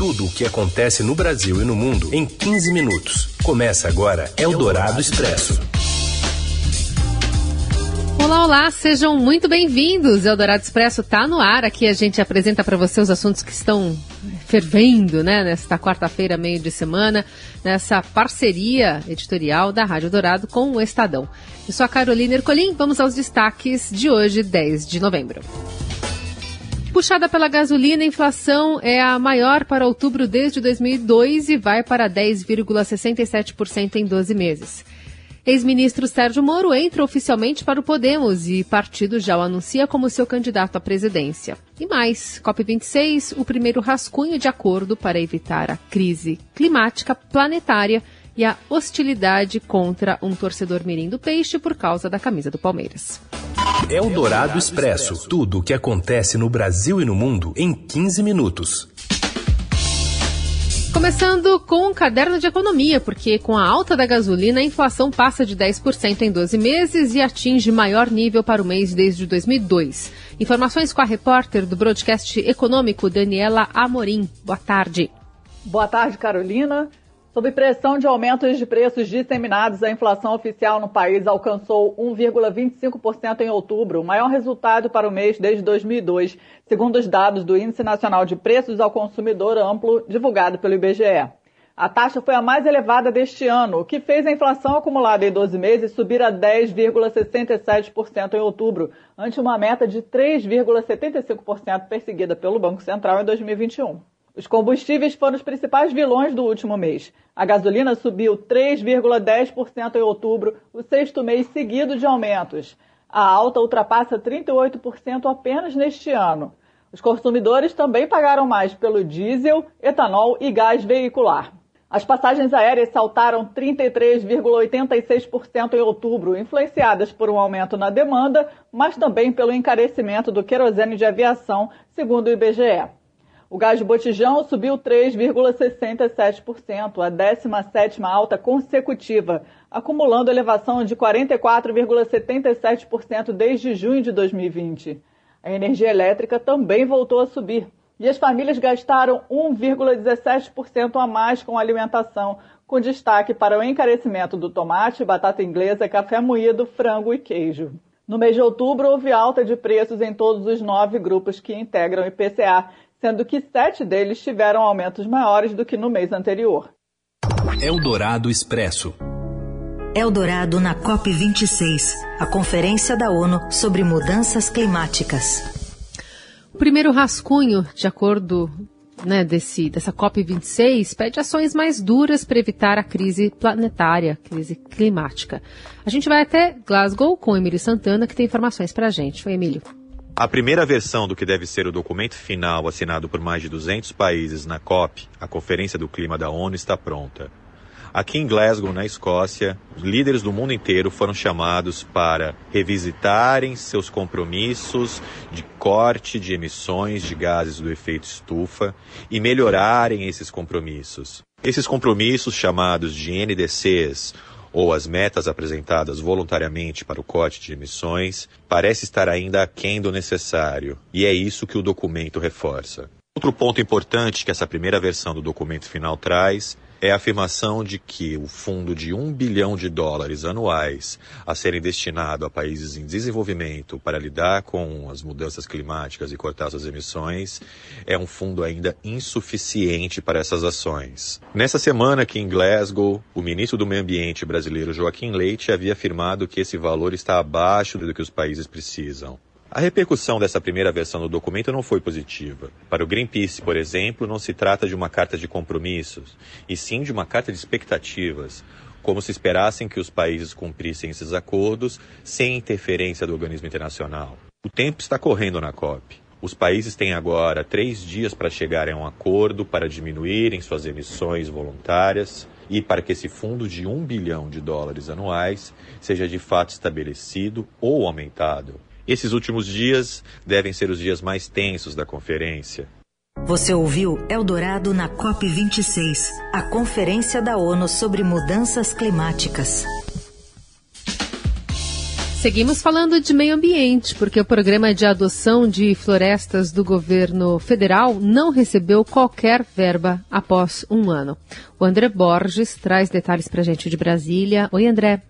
Tudo o que acontece no Brasil e no mundo em 15 minutos. Começa agora Eldorado Expresso. Olá, olá, sejam muito bem-vindos. Eldorado Expresso está no ar. Aqui a gente apresenta para você os assuntos que estão fervendo, né, nesta quarta-feira, meio de semana, nessa parceria editorial da Rádio Dourado com o Estadão. Eu sou a Carolina Ercolim, vamos aos destaques de hoje, 10 de novembro. Puxada pela gasolina, a inflação é a maior para outubro desde 2002 e vai para 10,67% em 12 meses. Ex-ministro Sérgio Moro entra oficialmente para o Podemos e partido já o anuncia como seu candidato à presidência. E mais, COP26, o primeiro rascunho de acordo para evitar a crise climática planetária e a hostilidade contra um torcedor mirim do peixe por causa da camisa do Palmeiras. É o Dourado Expresso. Tudo o que acontece no Brasil e no mundo em 15 minutos. Começando com um caderno de economia, porque com a alta da gasolina, a inflação passa de 10% em 12 meses e atinge maior nível para o mês desde 2002. Informações com a repórter do broadcast econômico, Daniela Amorim. Boa tarde. Boa tarde, Carolina. Sob pressão de aumentos de preços disseminados, a inflação oficial no país alcançou 1,25% em outubro, o maior resultado para o mês desde 2002, segundo os dados do Índice Nacional de Preços ao Consumidor Amplo, divulgado pelo IBGE. A taxa foi a mais elevada deste ano, o que fez a inflação acumulada em 12 meses subir a 10,67% em outubro, ante uma meta de 3,75% perseguida pelo Banco Central em 2021. Os combustíveis foram os principais vilões do último mês. A gasolina subiu 3,10% em outubro, o sexto mês seguido de aumentos. A alta ultrapassa 38% apenas neste ano. Os consumidores também pagaram mais pelo diesel, etanol e gás veicular. As passagens aéreas saltaram 33,86% em outubro, influenciadas por um aumento na demanda, mas também pelo encarecimento do querosene de aviação, segundo o IBGE. O gás de botijão subiu 3,67%, a 17ª alta consecutiva, acumulando elevação de 44,77% desde junho de 2020. A energia elétrica também voltou a subir e as famílias gastaram 1,17% a mais com alimentação, com destaque para o encarecimento do tomate, batata inglesa, café moído, frango e queijo. No mês de outubro, houve alta de preços em todos os nove grupos que integram o IPCA, sendo que sete deles tiveram aumentos maiores do que no mês anterior. Eldorado Expresso. Eldorado na COP26, a conferência da ONU sobre mudanças climáticas. O primeiro rascunho, de acordo né, desse, dessa COP26, pede ações mais duras para evitar a crise planetária, crise climática. A gente vai até Glasgow com o Emílio Santana, que tem informações para a gente. Oi, Emílio. A primeira versão do que deve ser o documento final assinado por mais de 200 países na COP, a Conferência do Clima da ONU, está pronta. Aqui em Glasgow, na Escócia, os líderes do mundo inteiro foram chamados para revisitarem seus compromissos de corte de emissões de gases do efeito estufa e melhorarem esses compromissos. Esses compromissos, chamados de NDCs, ou as metas apresentadas voluntariamente para o corte de emissões, parece estar ainda aquém do necessário, e é isso que o documento reforça. Outro ponto importante que essa primeira versão do documento final traz é a afirmação de que o fundo de um bilhão de dólares anuais a serem destinado a países em desenvolvimento para lidar com as mudanças climáticas e cortar suas emissões é um fundo ainda insuficiente para essas ações. Nessa semana aqui em Glasgow, o ministro do Meio Ambiente brasileiro Joaquim Leite havia afirmado que esse valor está abaixo do que os países precisam. A repercussão dessa primeira versão do documento não foi positiva. Para o Greenpeace, por exemplo, não se trata de uma carta de compromissos, e sim de uma carta de expectativas, como se esperassem que os países cumprissem esses acordos sem interferência do organismo internacional. O tempo está correndo na COP. Os países têm agora três dias para chegarem a um acordo para diminuírem suas emissões voluntárias e para que esse fundo de um bilhão de dólares anuais seja de fato estabelecido ou aumentado. Esses últimos dias devem ser os dias mais tensos da conferência. Você ouviu Eldorado na COP26, a conferência da ONU sobre mudanças climáticas. Seguimos falando de meio ambiente, porque o programa de adoção de florestas do governo federal não recebeu qualquer verba após um ano. O André Borges traz detalhes para a gente de Brasília. Oi, André.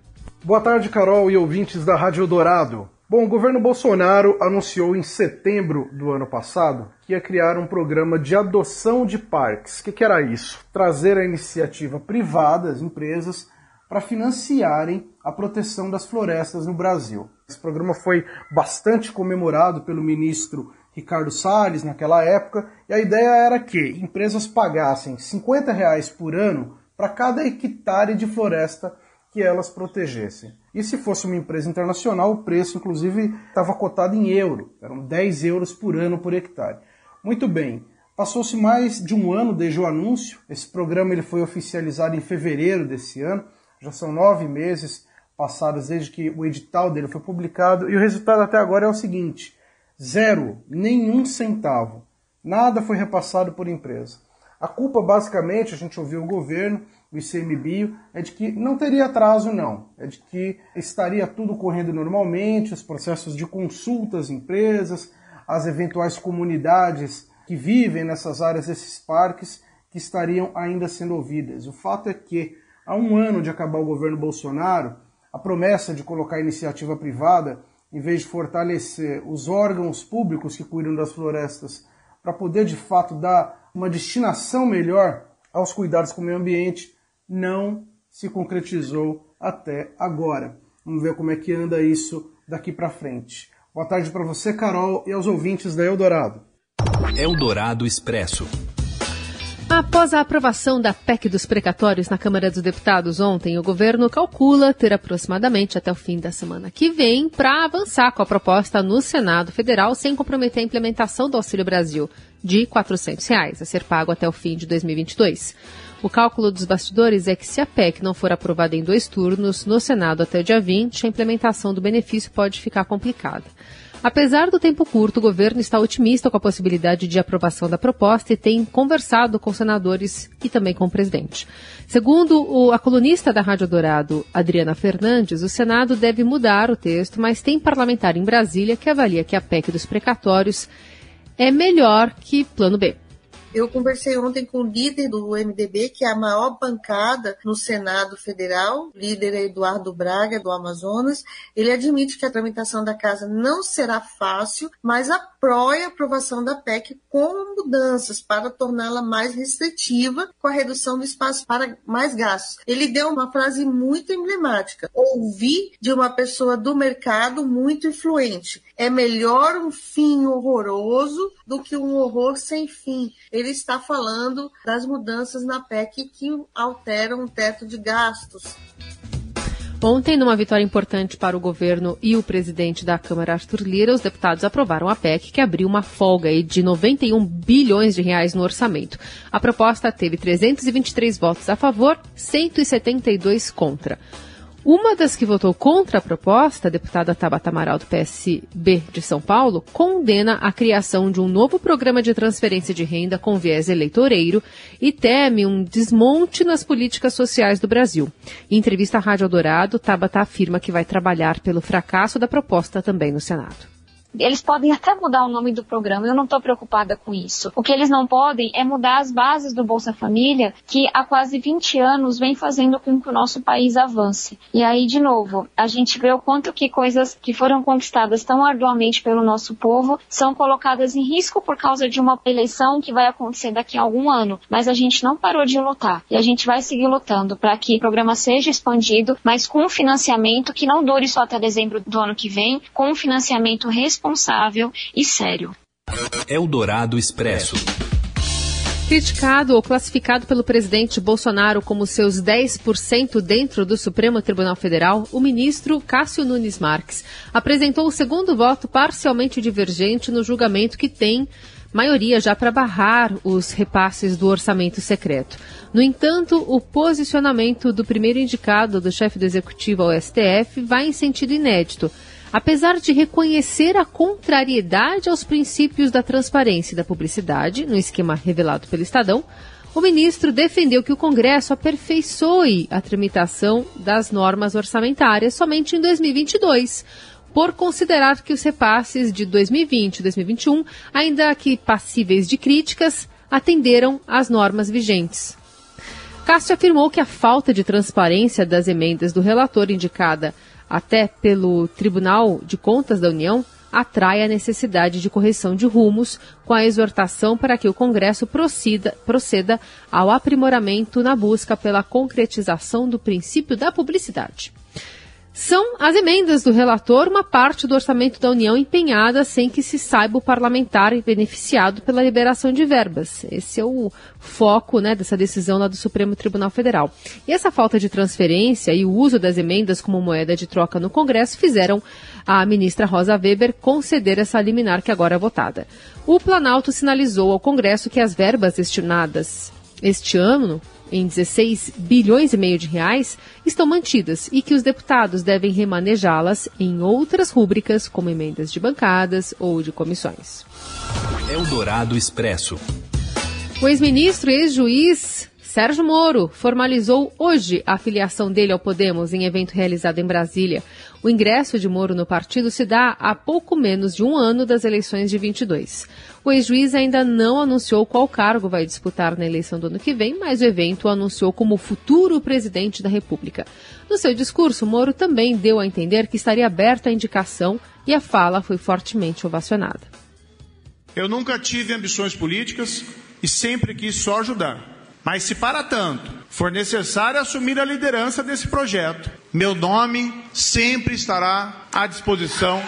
Boa tarde, Carol e ouvintes da Rádio Dourado. Bom, o governo Bolsonaro anunciou em setembro do ano passado que ia criar um programa de adoção de parques. O que, que era isso? Trazer a iniciativa privada, as empresas, para financiarem a proteção das florestas no Brasil. Esse programa foi bastante comemorado pelo ministro Ricardo Salles naquela época, e a ideia era que empresas pagassem 50 reais por ano para cada hectare de floresta que elas protegessem. E se fosse uma empresa internacional, o preço, inclusive, estava cotado em euro, eram 10 euros por ano por hectare. Muito bem, passou-se mais de um ano desde o anúncio, esse programa ele foi oficializado em fevereiro desse ano, já são nove meses passados desde que o edital dele foi publicado e o resultado até agora é o seguinte: zero, nenhum centavo. Nada foi repassado por empresa. A culpa, basicamente, a gente ouviu o governo, o ICMBio, é de que não teria atraso, não. É de que estaria tudo correndo normalmente, os processos de consulta às empresas, as eventuais comunidades que vivem nessas áreas desses parques, que estariam ainda sendo ouvidas. O fato é que há um ano de acabar o governo Bolsonaro, a promessa de colocar a iniciativa privada, em vez de fortalecer os órgãos públicos que cuidam das florestas, para poder de fato dar uma destinação melhor aos cuidados com o meio ambiente, não se concretizou até agora. Vamos ver como é que anda isso daqui para frente. Boa tarde para você, Carol, e aos ouvintes da Eldorado. Eldorado Expresso. Após a aprovação da PEC dos precatórios na Câmara dos Deputados ontem, o governo calcula ter aproximadamente até o fim da semana que vem para avançar com a proposta no Senado Federal sem comprometer a implementação do Auxílio Brasil de 400 reais, a ser pago até o fim de 2022. O cálculo dos bastidores é que se a PEC não for aprovada em dois turnos no Senado até o dia 20, a implementação do benefício pode ficar complicada. Apesar do tempo curto, o governo está otimista com a possibilidade de aprovação da proposta e tem conversado com senadores e também com o presidente. Segundo o, a colunista da Rádio Dourado, Adriana Fernandes, o Senado deve mudar o texto, mas tem parlamentar em Brasília que avalia que a PEC dos precatórios é melhor que Plano B. Eu conversei ontem com o líder do MDB, que é a maior bancada no Senado Federal, líder é Eduardo Braga, do Amazonas. Ele admite que a tramitação da casa não será fácil, mas apoia a aprovação da PEC com mudanças para torná-la mais restritiva, com a redução do espaço para mais gastos. Ele deu uma frase muito emblemática: ouvi de uma pessoa do mercado muito influente. É melhor um fim horroroso do que um horror sem fim está falando das mudanças na PEC que alteram o teto de gastos. Ontem, numa vitória importante para o governo e o presidente da Câmara, Arthur Lira, os deputados aprovaram a PEC, que abriu uma folga de 91 bilhões de reais no orçamento. A proposta teve 323 votos a favor, 172 contra. Uma das que votou contra a proposta, a deputada Tabata Amaral do PSB de São Paulo, condena a criação de um novo programa de transferência de renda com viés eleitoreiro e teme um desmonte nas políticas sociais do Brasil. Em entrevista à Rádio Dourado, Tabata afirma que vai trabalhar pelo fracasso da proposta também no Senado. Eles podem até mudar o nome do programa, eu não estou preocupada com isso. O que eles não podem é mudar as bases do Bolsa Família, que há quase 20 anos vem fazendo com que o nosso país avance. E aí, de novo, a gente vê o quanto que coisas que foram conquistadas tão arduamente pelo nosso povo são colocadas em risco por causa de uma eleição que vai acontecer daqui a algum ano. Mas a gente não parou de lutar e a gente vai seguir lutando para que o programa seja expandido, mas com um financiamento que não dure só até dezembro do ano que vem, com um financiamento responsável responsável e sério. Eldorado Expresso. Criticado ou classificado pelo presidente Bolsonaro como seus 10% dentro do Supremo Tribunal Federal, o ministro Cássio Nunes Marques apresentou o segundo voto parcialmente divergente no julgamento que tem maioria já para barrar os repasses do orçamento secreto. No entanto, o posicionamento do primeiro indicado do chefe do executivo ao STF vai em sentido inédito Apesar de reconhecer a contrariedade aos princípios da transparência e da publicidade, no esquema revelado pelo Estadão, o ministro defendeu que o Congresso aperfeiçoe a tramitação das normas orçamentárias somente em 2022 por considerar que os repasses de 2020 e 2021, ainda que passíveis de críticas, atenderam às normas vigentes. Cássio afirmou que a falta de transparência das emendas do relator indicada até pelo Tribunal de Contas da União atrai a necessidade de correção de rumos, com a exortação para que o Congresso proceda, proceda ao aprimoramento na busca pela concretização do princípio da publicidade. São as emendas do relator uma parte do orçamento da União empenhada sem que se saiba o parlamentar beneficiado pela liberação de verbas. Esse é o foco né, dessa decisão lá do Supremo Tribunal Federal. E essa falta de transferência e o uso das emendas como moeda de troca no Congresso fizeram a ministra Rosa Weber conceder essa liminar que agora é votada. O Planalto sinalizou ao Congresso que as verbas destinadas este ano em 16 bilhões e meio de reais estão mantidas e que os deputados devem remanejá-las em outras rúbricas, como emendas de bancadas ou de comissões. Eldorado Expresso. O ex-ministro e ex-juiz Sérgio Moro formalizou hoje a filiação dele ao Podemos em evento realizado em Brasília. O ingresso de Moro no partido se dá há pouco menos de um ano das eleições de 22. O ex-juiz ainda não anunciou qual cargo vai disputar na eleição do ano que vem, mas o evento o anunciou como futuro presidente da República. No seu discurso, Moro também deu a entender que estaria aberto à indicação e a fala foi fortemente ovacionada. Eu nunca tive ambições políticas e sempre quis só ajudar. Mas se para tanto for necessário assumir a liderança desse projeto, meu nome sempre estará à disposição.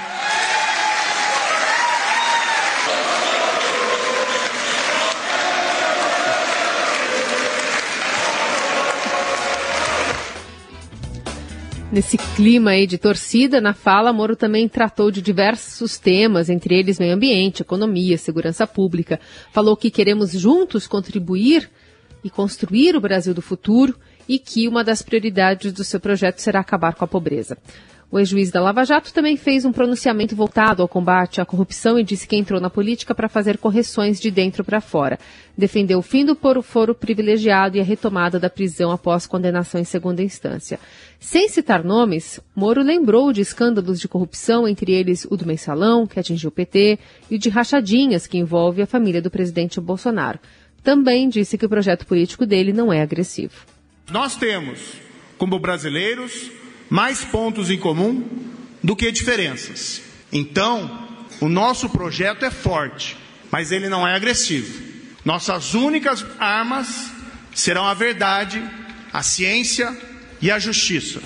Nesse clima aí de torcida, na fala, Moro também tratou de diversos temas, entre eles meio ambiente, economia, segurança pública. Falou que queremos juntos contribuir e construir o Brasil do futuro e que uma das prioridades do seu projeto será acabar com a pobreza. O ex-juiz da Lava Jato também fez um pronunciamento voltado ao combate à corrupção e disse que entrou na política para fazer correções de dentro para fora. Defendeu o fim do foro privilegiado e a retomada da prisão após condenação em segunda instância. Sem citar nomes, Moro lembrou de escândalos de corrupção, entre eles o do mensalão, que atingiu o PT, e de rachadinhas, que envolve a família do presidente Bolsonaro também disse que o projeto político dele não é agressivo. Nós temos, como brasileiros, mais pontos em comum do que diferenças. Então, o nosso projeto é forte, mas ele não é agressivo. Nossas únicas armas serão a verdade, a ciência e a justiça.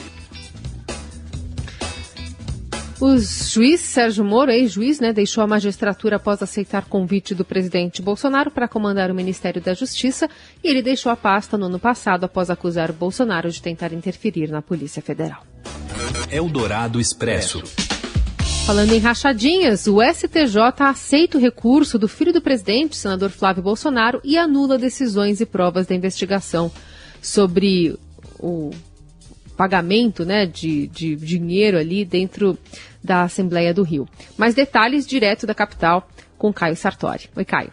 O juiz Sérgio Moro, ex-juiz, né, deixou a magistratura após aceitar convite do presidente Bolsonaro para comandar o Ministério da Justiça e ele deixou a pasta no ano passado após acusar Bolsonaro de tentar interferir na Polícia Federal. Eldorado Expresso. Falando em rachadinhas, o STJ aceita o recurso do filho do presidente, senador Flávio Bolsonaro, e anula decisões e provas da investigação sobre o pagamento né, de, de dinheiro ali dentro da Assembleia do Rio. Mais detalhes direto da capital com Caio Sartori. Oi, Caio.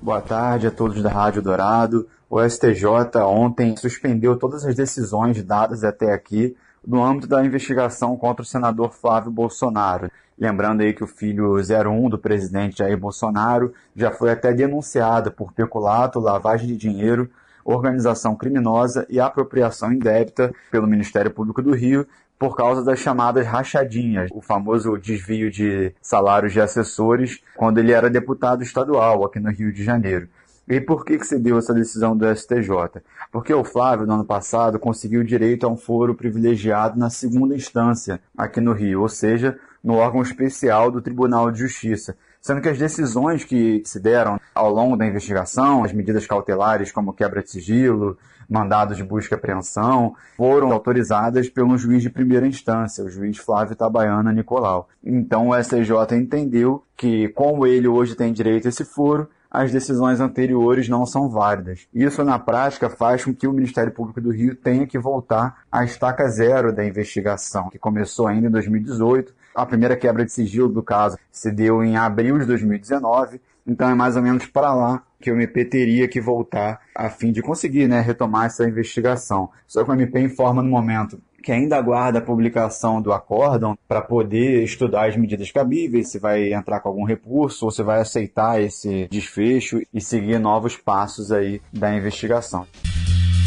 Boa tarde a todos da Rádio Dourado. O STJ ontem suspendeu todas as decisões dadas até aqui no âmbito da investigação contra o senador Flávio Bolsonaro. Lembrando aí que o filho 01 do presidente Jair Bolsonaro já foi até denunciado por peculato, lavagem de dinheiro organização criminosa e apropriação indébita pelo Ministério Público do Rio por causa das chamadas rachadinhas, o famoso desvio de salários de assessores quando ele era deputado estadual aqui no Rio de Janeiro. E por que, que se deu essa decisão do STJ? Porque o Flávio, no ano passado, conseguiu direito a um foro privilegiado na segunda instância aqui no Rio, ou seja, no órgão especial do Tribunal de Justiça, sendo que as decisões que se deram ao longo da investigação, as medidas cautelares como quebra de sigilo, mandados de busca e apreensão, foram autorizadas pelo juiz de primeira instância, o juiz Flávio Tabaiana Nicolau. Então o STJ entendeu que, como ele hoje tem direito a esse foro, as decisões anteriores não são válidas. Isso, na prática, faz com que o Ministério Público do Rio tenha que voltar à estaca zero da investigação, que começou ainda em 2018. A primeira quebra de sigilo do caso se deu em abril de 2019, então é mais ou menos para lá que o MP teria que voltar a fim de conseguir né, retomar essa investigação. Só que o MP informa no momento que ainda aguarda a publicação do acórdão para poder estudar as medidas cabíveis, se vai entrar com algum recurso ou se vai aceitar esse desfecho e seguir novos passos aí da investigação.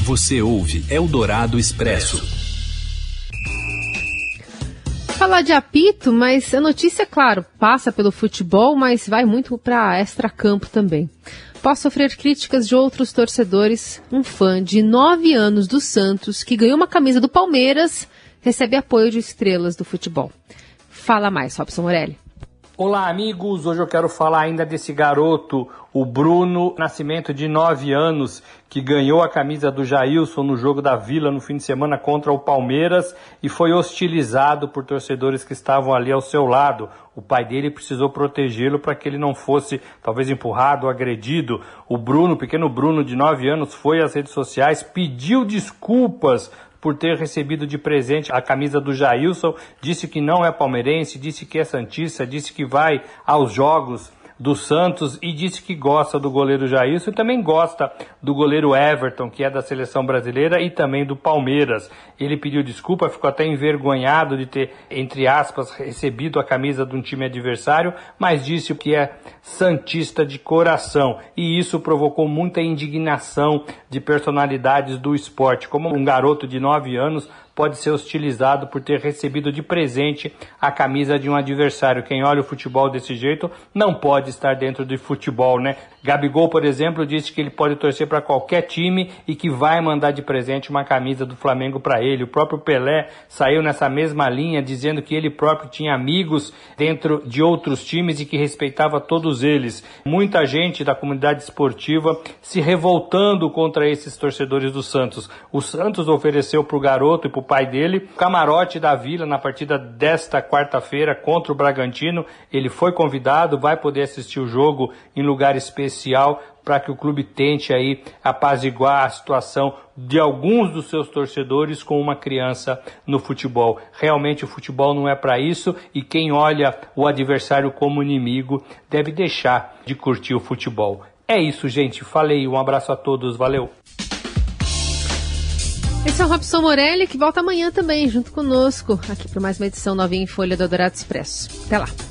Você ouve Eldorado Expresso. Falar de apito, mas a notícia, claro, passa pelo futebol, mas vai muito para extra-campo também. Após sofrer críticas de outros torcedores, um fã de 9 anos do Santos, que ganhou uma camisa do Palmeiras, recebe apoio de estrelas do futebol. Fala mais, Robson Morelli. Olá, amigos. Hoje eu quero falar ainda desse garoto, o Bruno Nascimento, de 9 anos, que ganhou a camisa do Jailson no jogo da Vila no fim de semana contra o Palmeiras e foi hostilizado por torcedores que estavam ali ao seu lado. O pai dele precisou protegê-lo para que ele não fosse, talvez, empurrado, agredido. O Bruno, pequeno Bruno, de 9 anos, foi às redes sociais, pediu desculpas por ter recebido de presente a camisa do Jailson, disse que não é palmeirense, disse que é santista, disse que vai aos jogos do Santos e disse que gosta do goleiro Jailson e também gosta do goleiro Everton, que é da seleção brasileira, e também do Palmeiras. Ele pediu desculpa, ficou até envergonhado de ter, entre aspas, recebido a camisa de um time adversário, mas disse que é santista de coração. E isso provocou muita indignação de personalidades do esporte, como um garoto de 9 anos pode ser hostilizado por ter recebido de presente a camisa de um adversário. Quem olha o futebol desse jeito não pode estar dentro de futebol, né? Gabigol, por exemplo, disse que ele pode torcer para qualquer time e que vai mandar de presente uma camisa do Flamengo para ele. O próprio Pelé saiu nessa mesma linha, dizendo que ele próprio tinha amigos dentro de outros times e que respeitava todos eles. Muita gente da comunidade esportiva se revoltando contra esses torcedores do Santos. O Santos ofereceu para o garoto e para o pai dele camarote da Vila na partida desta quarta-feira contra o Bragantino. Ele foi convidado, vai poder assistir o jogo em lugar especial especial para que o clube tente aí apaziguar a situação de alguns dos seus torcedores com uma criança no futebol. Realmente o futebol não é para isso e quem olha o adversário como inimigo deve deixar de curtir o futebol. É isso, gente. Falei. Um abraço a todos. Valeu. Esse é o Robson Morelli, que volta amanhã também, junto conosco, aqui para mais uma edição novinha em Folha do Dourado Expresso. Até lá.